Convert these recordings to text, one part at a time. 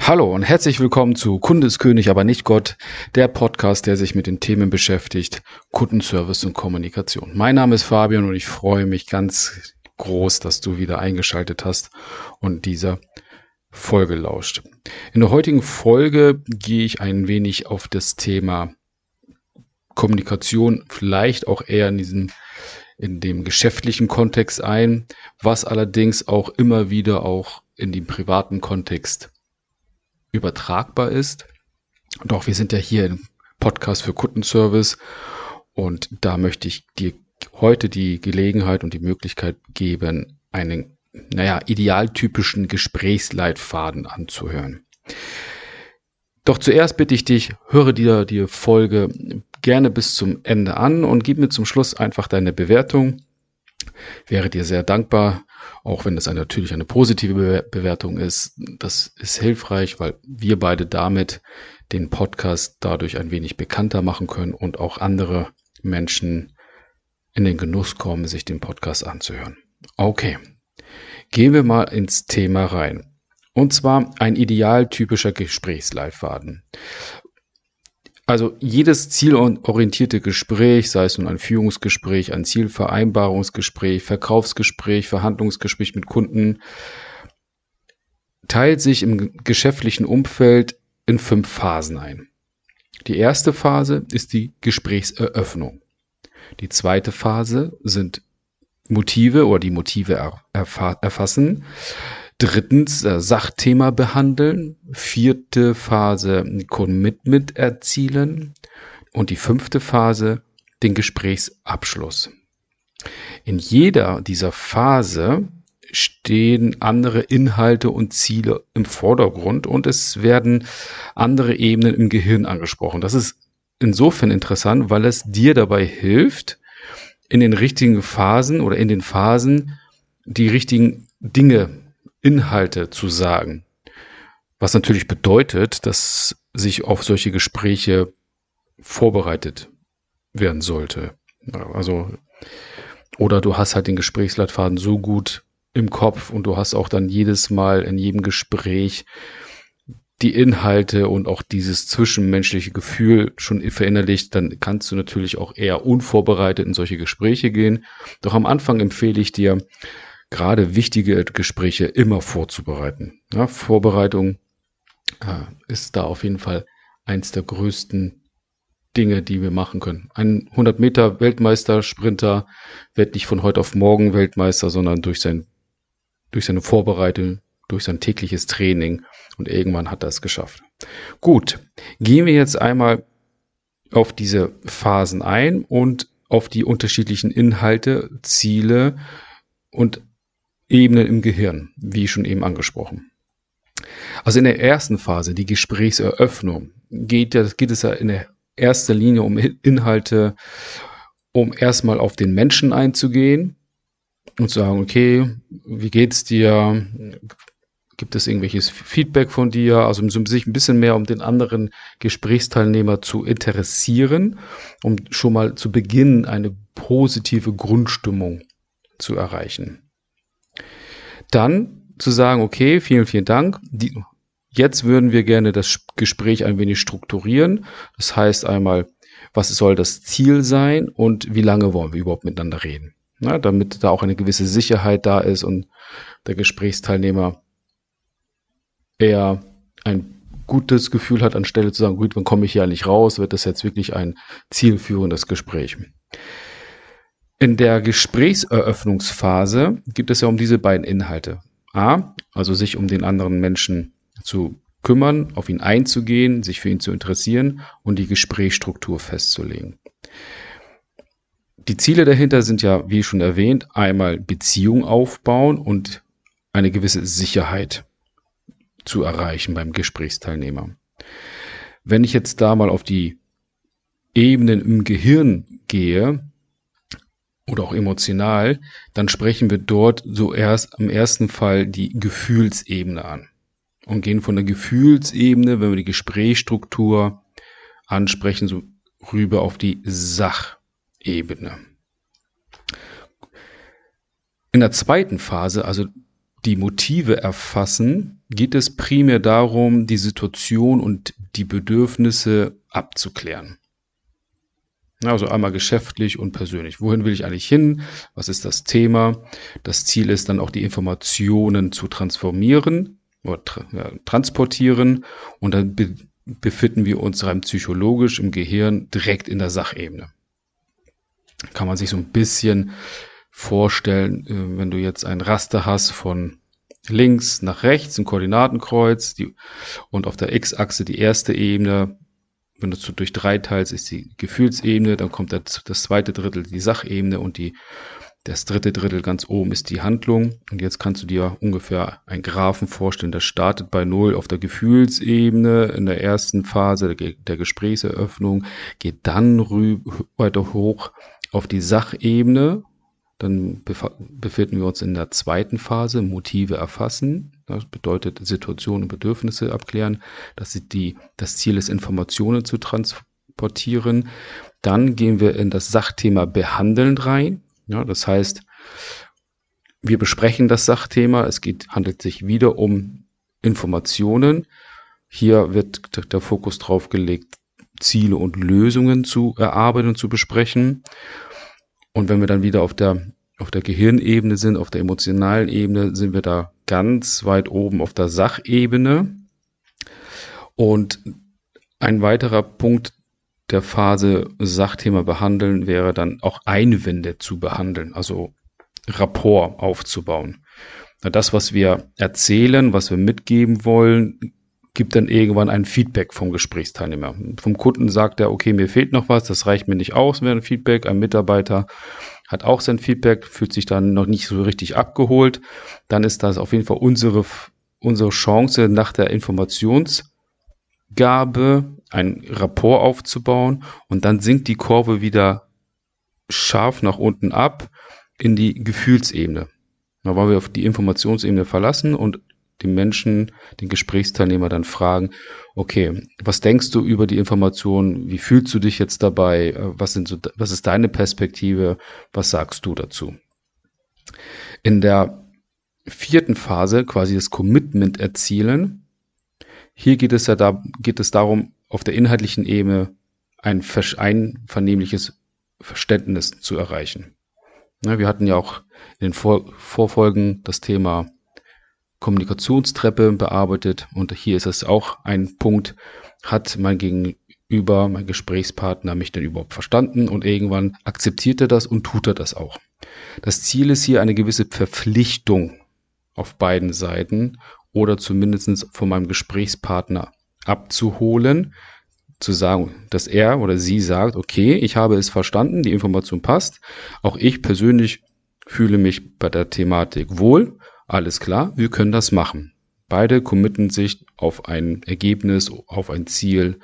Hallo und herzlich willkommen zu Kundeskönig, aber nicht Gott, der Podcast, der sich mit den Themen beschäftigt, Kundenservice und Kommunikation. Mein Name ist Fabian und ich freue mich ganz groß, dass du wieder eingeschaltet hast und dieser Folge lauscht. In der heutigen Folge gehe ich ein wenig auf das Thema Kommunikation, vielleicht auch eher in diesem in dem geschäftlichen Kontext ein, was allerdings auch immer wieder auch in dem privaten Kontext übertragbar ist. Doch wir sind ja hier im Podcast für Kundenservice und da möchte ich dir heute die Gelegenheit und die Möglichkeit geben, einen, naja, idealtypischen Gesprächsleitfaden anzuhören. Doch zuerst bitte ich dich, höre dir die Folge gerne bis zum Ende an und gib mir zum Schluss einfach deine Bewertung. Wäre dir sehr dankbar, auch wenn es eine, natürlich eine positive Bewertung ist. Das ist hilfreich, weil wir beide damit den Podcast dadurch ein wenig bekannter machen können und auch andere Menschen in den Genuss kommen, sich den Podcast anzuhören. Okay, gehen wir mal ins Thema rein. Und zwar ein idealtypischer Gesprächsleitfaden. Also jedes zielorientierte Gespräch, sei es nun ein Führungsgespräch, ein Zielvereinbarungsgespräch, Verkaufsgespräch, Verhandlungsgespräch mit Kunden, teilt sich im geschäftlichen Umfeld in fünf Phasen ein. Die erste Phase ist die Gesprächseröffnung. Die zweite Phase sind Motive oder die Motive erfassen. Drittens äh, Sachthema behandeln. Vierte Phase Commitment erzielen. Und die fünfte Phase den Gesprächsabschluss. In jeder dieser Phase stehen andere Inhalte und Ziele im Vordergrund und es werden andere Ebenen im Gehirn angesprochen. Das ist insofern interessant, weil es dir dabei hilft, in den richtigen Phasen oder in den Phasen die richtigen Dinge Inhalte zu sagen. Was natürlich bedeutet, dass sich auf solche Gespräche vorbereitet werden sollte. Also, oder du hast halt den Gesprächsleitfaden so gut im Kopf und du hast auch dann jedes Mal in jedem Gespräch die Inhalte und auch dieses zwischenmenschliche Gefühl schon verinnerlicht, dann kannst du natürlich auch eher unvorbereitet in solche Gespräche gehen. Doch am Anfang empfehle ich dir, gerade wichtige Gespräche immer vorzubereiten. Ja, Vorbereitung äh, ist da auf jeden Fall eins der größten Dinge, die wir machen können. Ein 100 Meter Weltmeister, Sprinter wird nicht von heute auf morgen Weltmeister, sondern durch sein, durch seine Vorbereitung, durch sein tägliches Training und irgendwann hat er es geschafft. Gut, gehen wir jetzt einmal auf diese Phasen ein und auf die unterschiedlichen Inhalte, Ziele und Ebenen im Gehirn, wie schon eben angesprochen. Also in der ersten Phase, die Gesprächseröffnung, geht, geht es ja in erster Linie um Inhalte, um erstmal auf den Menschen einzugehen und zu sagen, okay, wie geht's dir? Gibt es irgendwelches Feedback von dir? Also um sich ein bisschen mehr um den anderen Gesprächsteilnehmer zu interessieren, um schon mal zu Beginn eine positive Grundstimmung zu erreichen. Dann zu sagen, okay, vielen, vielen Dank. Die, jetzt würden wir gerne das Gespräch ein wenig strukturieren. Das heißt einmal, was soll das Ziel sein und wie lange wollen wir überhaupt miteinander reden? Na, damit da auch eine gewisse Sicherheit da ist und der Gesprächsteilnehmer eher ein gutes Gefühl hat, anstelle zu sagen, gut, wann komme ich hier eigentlich raus, wird das jetzt wirklich ein zielführendes Gespräch. In der Gesprächseröffnungsphase gibt es ja um diese beiden Inhalte. A, also sich um den anderen Menschen zu kümmern, auf ihn einzugehen, sich für ihn zu interessieren und die Gesprächsstruktur festzulegen. Die Ziele dahinter sind ja, wie schon erwähnt, einmal Beziehung aufbauen und eine gewisse Sicherheit zu erreichen beim Gesprächsteilnehmer. Wenn ich jetzt da mal auf die Ebenen im Gehirn gehe, oder auch emotional, dann sprechen wir dort so erst im ersten Fall die Gefühlsebene an und gehen von der Gefühlsebene, wenn wir die Gesprächsstruktur ansprechen, so rüber auf die Sachebene. In der zweiten Phase, also die Motive erfassen, geht es primär darum, die Situation und die Bedürfnisse abzuklären. Also einmal geschäftlich und persönlich. Wohin will ich eigentlich hin? Was ist das Thema? Das Ziel ist dann auch die Informationen zu transformieren oder tra ja, transportieren und dann be befinden wir uns rein psychologisch im Gehirn direkt in der Sachebene. Kann man sich so ein bisschen vorstellen, äh, wenn du jetzt ein Raster hast von links nach rechts, ein Koordinatenkreuz die, und auf der X-Achse die erste Ebene, wenn du es durch drei teilst, ist die Gefühlsebene, dann kommt das, das zweite Drittel die Sachebene und die, das dritte Drittel ganz oben ist die Handlung. Und jetzt kannst du dir ungefähr einen Graphen vorstellen, der startet bei Null auf der Gefühlsebene in der ersten Phase der, der Gesprächseröffnung, geht dann weiter hoch auf die Sachebene, dann befinden wir uns in der zweiten Phase, Motive erfassen. Das bedeutet Situationen und Bedürfnisse abklären. Das, die, das Ziel ist, Informationen zu transportieren. Dann gehen wir in das Sachthema behandeln rein. Ja, das heißt, wir besprechen das Sachthema. Es geht, handelt sich wieder um Informationen. Hier wird der Fokus drauf gelegt, Ziele und Lösungen zu erarbeiten und zu besprechen. Und wenn wir dann wieder auf der, auf der Gehirnebene sind, auf der emotionalen Ebene, sind wir da ganz weit oben auf der Sachebene. Und ein weiterer Punkt der Phase Sachthema behandeln wäre dann auch Einwände zu behandeln, also Rapport aufzubauen. Das, was wir erzählen, was wir mitgeben wollen, gibt dann irgendwann ein Feedback vom Gesprächsteilnehmer. Vom Kunden sagt er, okay, mir fehlt noch was, das reicht mir nicht aus, wäre ein Feedback. Ein Mitarbeiter hat auch sein Feedback, fühlt sich dann noch nicht so richtig abgeholt. Dann ist das auf jeden Fall unsere, unsere Chance, nach der Informationsgabe ein Rapport aufzubauen und dann sinkt die Kurve wieder scharf nach unten ab in die Gefühlsebene. Da wollen wir auf die Informationsebene verlassen und den Menschen, den Gesprächsteilnehmer dann fragen, okay, was denkst du über die Information? Wie fühlst du dich jetzt dabei? Was sind so, was ist deine Perspektive? Was sagst du dazu? In der vierten Phase, quasi das Commitment erzielen, hier geht es ja da, geht es darum, auf der inhaltlichen Ebene ein einvernehmliches Verständnis zu erreichen. Wir hatten ja auch in den Vor Vorfolgen das Thema Kommunikationstreppe bearbeitet. Und hier ist es auch ein Punkt, hat mein Gegenüber, mein Gesprächspartner mich denn überhaupt verstanden? Und irgendwann akzeptiert er das und tut er das auch. Das Ziel ist hier eine gewisse Verpflichtung auf beiden Seiten oder zumindest von meinem Gesprächspartner abzuholen, zu sagen, dass er oder sie sagt, okay, ich habe es verstanden, die Information passt, auch ich persönlich fühle mich bei der Thematik wohl alles klar, wir können das machen. Beide committen sich auf ein Ergebnis, auf ein Ziel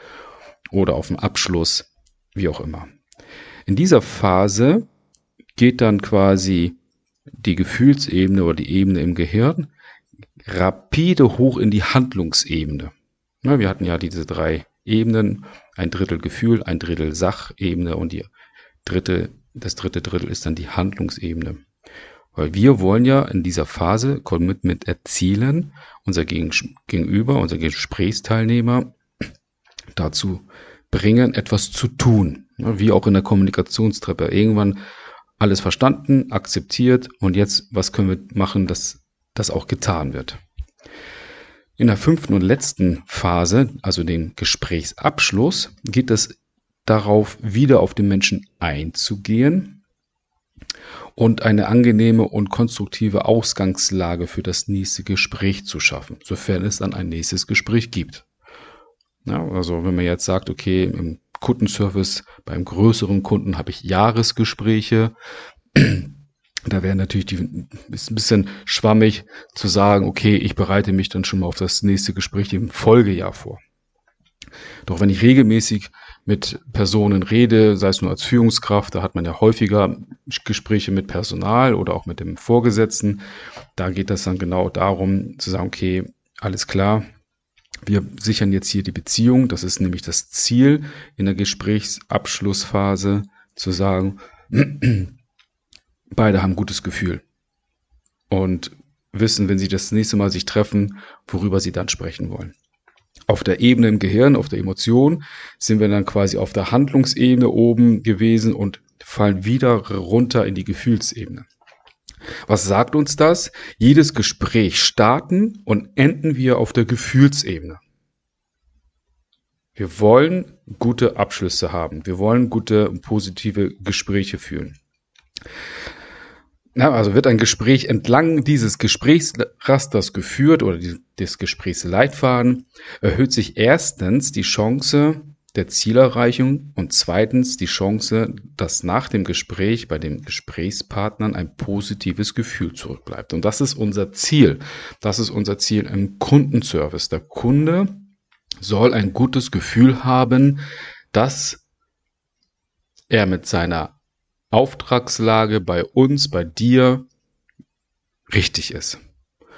oder auf einen Abschluss, wie auch immer. In dieser Phase geht dann quasi die Gefühlsebene oder die Ebene im Gehirn rapide hoch in die Handlungsebene. wir hatten ja diese drei Ebenen, ein Drittel Gefühl, ein Drittel Sachebene und die dritte, das dritte Drittel ist dann die Handlungsebene. Weil wir wollen ja in dieser Phase Commitment erzielen, unser Gegenüber, unser Gesprächsteilnehmer dazu bringen, etwas zu tun. Wie auch in der Kommunikationstreppe. Irgendwann alles verstanden, akzeptiert und jetzt, was können wir machen, dass das auch getan wird. In der fünften und letzten Phase, also dem Gesprächsabschluss, geht es darauf, wieder auf den Menschen einzugehen und eine angenehme und konstruktive Ausgangslage für das nächste Gespräch zu schaffen, sofern es dann ein nächstes Gespräch gibt. Ja, also wenn man jetzt sagt, okay, im Kundenservice beim größeren Kunden habe ich Jahresgespräche, da wäre natürlich die, ist ein bisschen schwammig zu sagen, okay, ich bereite mich dann schon mal auf das nächste Gespräch im Folgejahr vor. Doch wenn ich regelmäßig mit Personen rede, sei es nur als Führungskraft, da hat man ja häufiger Gespräche mit Personal oder auch mit dem Vorgesetzten. Da geht es dann genau darum zu sagen, okay, alles klar, wir sichern jetzt hier die Beziehung. Das ist nämlich das Ziel in der Gesprächsabschlussphase zu sagen, beide haben gutes Gefühl. Und wissen, wenn sie das nächste Mal sich treffen, worüber sie dann sprechen wollen. Auf der Ebene im Gehirn, auf der Emotion, sind wir dann quasi auf der Handlungsebene oben gewesen und fallen wieder runter in die Gefühlsebene. Was sagt uns das? Jedes Gespräch starten und enden wir auf der Gefühlsebene. Wir wollen gute Abschlüsse haben. Wir wollen gute, positive Gespräche führen. Na, also wird ein Gespräch entlang dieses Gesprächsrasters geführt oder des Gesprächsleitfaden, erhöht sich erstens die Chance der Zielerreichung und zweitens die Chance, dass nach dem Gespräch bei den Gesprächspartnern ein positives Gefühl zurückbleibt. Und das ist unser Ziel. Das ist unser Ziel im Kundenservice. Der Kunde soll ein gutes Gefühl haben, dass er mit seiner Auftragslage bei uns, bei dir richtig ist.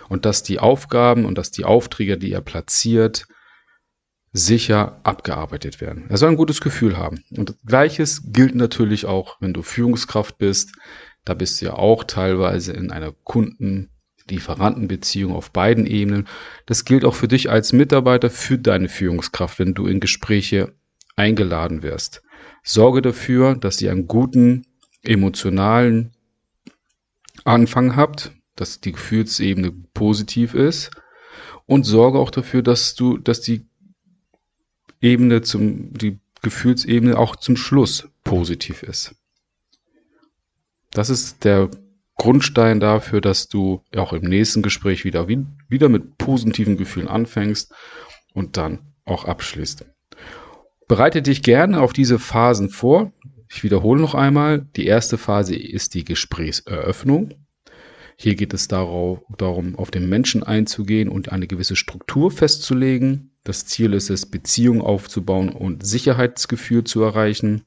Und dass die Aufgaben und dass die Aufträge, die er platziert, sicher abgearbeitet werden. Er soll ein gutes Gefühl haben. Und gleiches gilt natürlich auch, wenn du Führungskraft bist. Da bist du ja auch teilweise in einer Kunden-Lieferantenbeziehung auf beiden Ebenen. Das gilt auch für dich als Mitarbeiter, für deine Führungskraft, wenn du in Gespräche eingeladen wirst. Sorge dafür, dass ihr einen guten emotionalen Anfang habt, dass die Gefühlsebene positiv ist und sorge auch dafür, dass du, dass die Ebene zum, die Gefühlsebene auch zum Schluss positiv ist. Das ist der Grundstein dafür, dass du auch im nächsten Gespräch wieder, wieder mit positiven Gefühlen anfängst und dann auch abschließt. Bereite dich gerne auf diese Phasen vor. Ich wiederhole noch einmal, die erste Phase ist die Gesprächseröffnung. Hier geht es darauf, darum, auf den Menschen einzugehen und eine gewisse Struktur festzulegen. Das Ziel ist es, Beziehungen aufzubauen und Sicherheitsgefühl zu erreichen.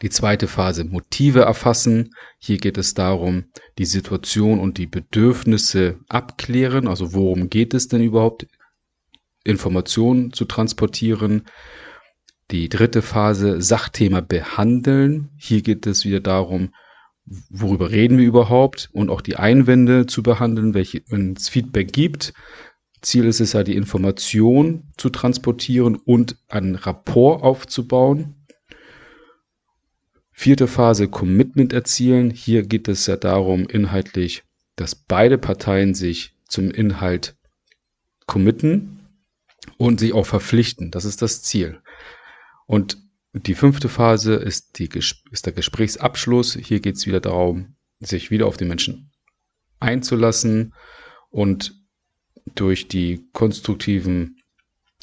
Die zweite Phase Motive erfassen. Hier geht es darum, die Situation und die Bedürfnisse abklären. Also worum geht es denn überhaupt? Informationen zu transportieren. Die dritte Phase, Sachthema behandeln. Hier geht es wieder darum, worüber reden wir überhaupt und auch die Einwände zu behandeln, welche, wenn es Feedback gibt. Ziel ist es ja, die Information zu transportieren und einen Rapport aufzubauen. Vierte Phase, Commitment erzielen. Hier geht es ja darum, inhaltlich, dass beide Parteien sich zum Inhalt committen und sich auch verpflichten. Das ist das Ziel. Und die fünfte Phase ist, die, ist der Gesprächsabschluss. Hier geht es wieder darum, sich wieder auf den Menschen einzulassen und durch die konstruktiven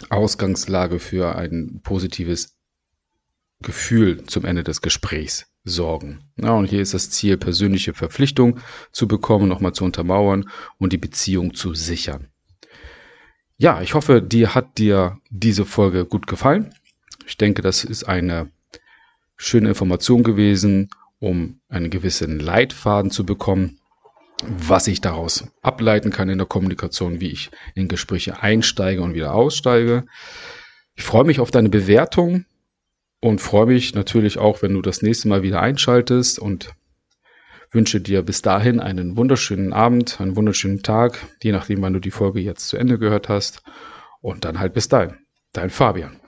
Ausgangslage für ein positives Gefühl zum Ende des Gesprächs sorgen. Ja, und hier ist das Ziel, persönliche Verpflichtung zu bekommen, nochmal zu untermauern und die Beziehung zu sichern. Ja, ich hoffe, dir hat dir diese Folge gut gefallen. Ich denke, das ist eine schöne Information gewesen, um einen gewissen Leitfaden zu bekommen, was ich daraus ableiten kann in der Kommunikation, wie ich in Gespräche einsteige und wieder aussteige. Ich freue mich auf deine Bewertung und freue mich natürlich auch, wenn du das nächste Mal wieder einschaltest und wünsche dir bis dahin einen wunderschönen Abend, einen wunderschönen Tag, je nachdem, wann du die Folge jetzt zu Ende gehört hast. Und dann halt bis dahin. Dein Fabian.